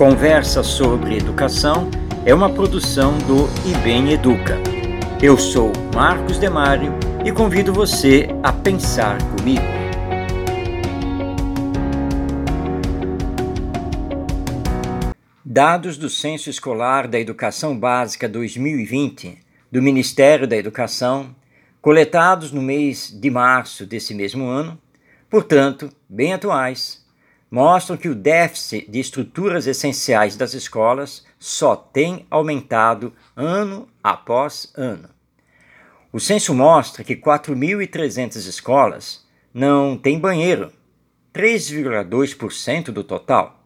Conversa sobre Educação é uma produção do IBEM Educa. Eu sou Marcos Demário e convido você a pensar comigo. Dados do Censo Escolar da Educação Básica 2020 do Ministério da Educação, coletados no mês de março desse mesmo ano, portanto, bem atuais, mostram que o déficit de estruturas essenciais das escolas só tem aumentado ano após ano. O censo mostra que 4.300 escolas não têm banheiro, 3,2% do total.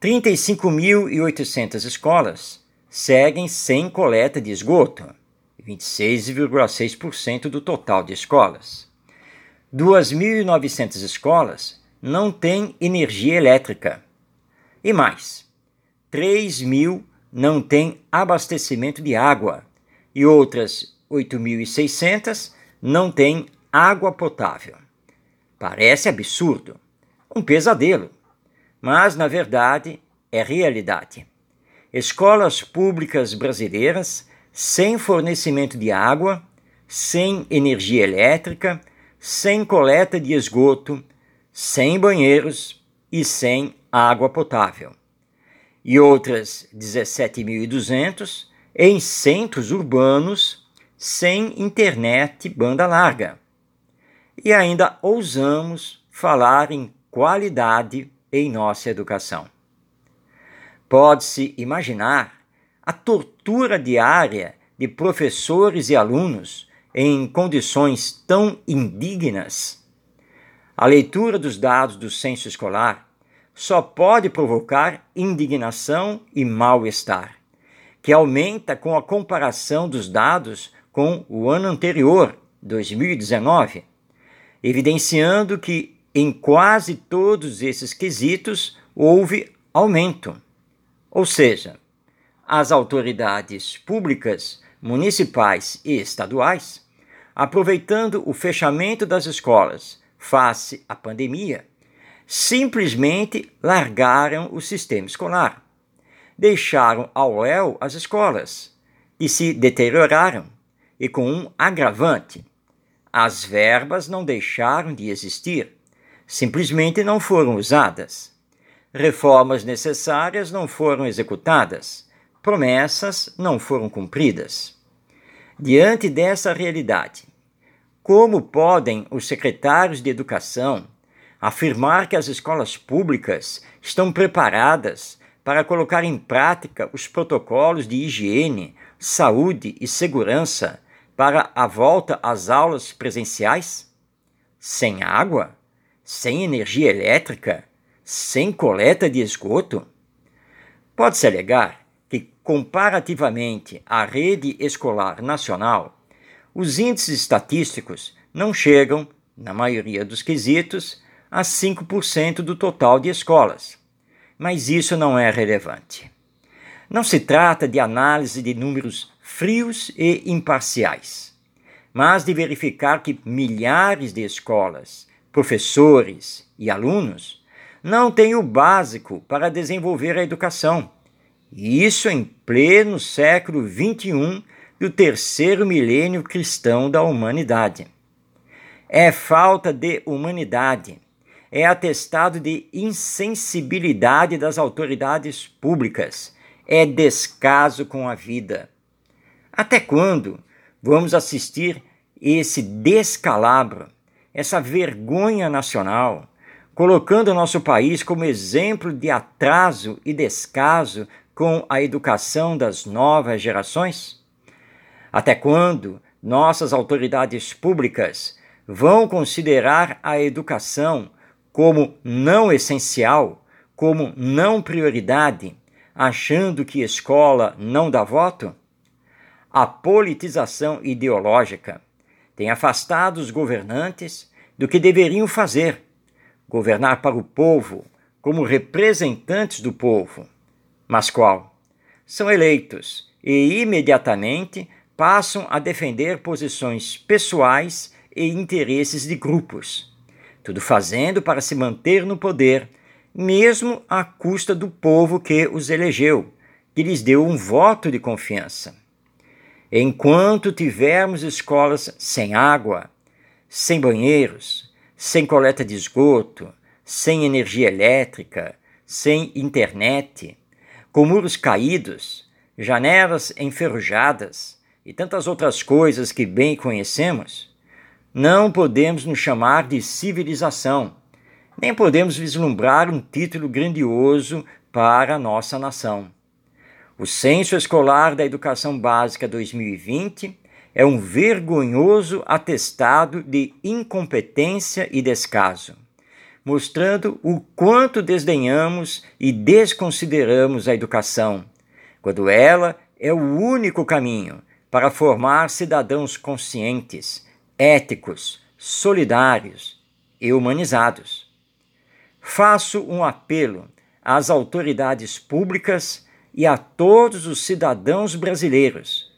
35.800 escolas seguem sem coleta de esgoto, 26,6% do total de escolas. 2.900 escolas não tem energia elétrica. E mais, 3 mil não têm abastecimento de água e outras 8.600 não têm água potável. Parece absurdo, um pesadelo, mas na verdade é realidade. Escolas públicas brasileiras sem fornecimento de água, sem energia elétrica, sem coleta de esgoto, sem banheiros e sem água potável, e outras 17.200 em centros urbanos sem internet banda larga. E ainda ousamos falar em qualidade em nossa educação. Pode-se imaginar a tortura diária de professores e alunos em condições tão indignas a leitura dos dados do censo escolar só pode provocar indignação e mal-estar, que aumenta com a comparação dos dados com o ano anterior, 2019, evidenciando que em quase todos esses quesitos houve aumento. Ou seja, as autoridades públicas, municipais e estaduais, aproveitando o fechamento das escolas face à pandemia, simplesmente largaram o sistema escolar. Deixaram ao léu as escolas e se deterioraram, e com um agravante. As verbas não deixaram de existir, simplesmente não foram usadas. Reformas necessárias não foram executadas, promessas não foram cumpridas. Diante dessa realidade, como podem os secretários de educação afirmar que as escolas públicas estão preparadas para colocar em prática os protocolos de higiene, saúde e segurança para a volta às aulas presenciais? Sem água? Sem energia elétrica? Sem coleta de esgoto? Pode-se alegar que, comparativamente à rede escolar nacional, os índices estatísticos não chegam, na maioria dos quesitos, a 5% do total de escolas. Mas isso não é relevante. Não se trata de análise de números frios e imparciais, mas de verificar que milhares de escolas, professores e alunos não têm o básico para desenvolver a educação. E isso em pleno século XXI do terceiro milênio cristão da humanidade. É falta de humanidade, é atestado de insensibilidade das autoridades públicas, é descaso com a vida. Até quando vamos assistir esse descalabro, essa vergonha nacional, colocando nosso país como exemplo de atraso e descaso com a educação das novas gerações? Até quando nossas autoridades públicas vão considerar a educação como não essencial, como não prioridade, achando que escola não dá voto? A politização ideológica tem afastado os governantes do que deveriam fazer: governar para o povo, como representantes do povo. Mas qual? São eleitos e imediatamente passam a defender posições pessoais e interesses de grupos, tudo fazendo para se manter no poder mesmo à custa do povo que os elegeu, que lhes deu um voto de confiança. Enquanto tivermos escolas sem água, sem banheiros, sem coleta de esgoto, sem energia elétrica, sem internet, com muros caídos, janelas enferrujadas e tantas outras coisas que bem conhecemos, não podemos nos chamar de civilização nem podemos vislumbrar um título grandioso para a nossa nação. O Censo Escolar da Educação Básica 2020 é um vergonhoso atestado de incompetência e descaso, mostrando o quanto desdenhamos e desconsideramos a educação, quando ela é o único caminho para formar cidadãos conscientes, éticos, solidários e humanizados faço um apelo às autoridades públicas e a todos os cidadãos brasileiros.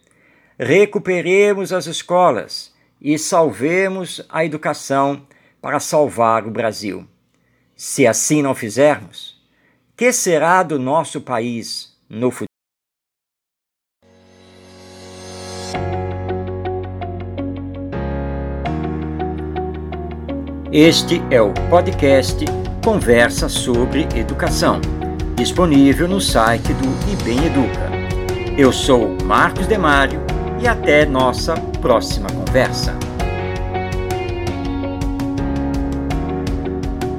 Recuperemos as escolas e salvemos a educação para salvar o Brasil. Se assim não fizermos, que será do nosso país no futuro? Este é o podcast Conversa sobre Educação, disponível no site do IBEM Educa. Eu sou Marcos Demário e até nossa próxima conversa.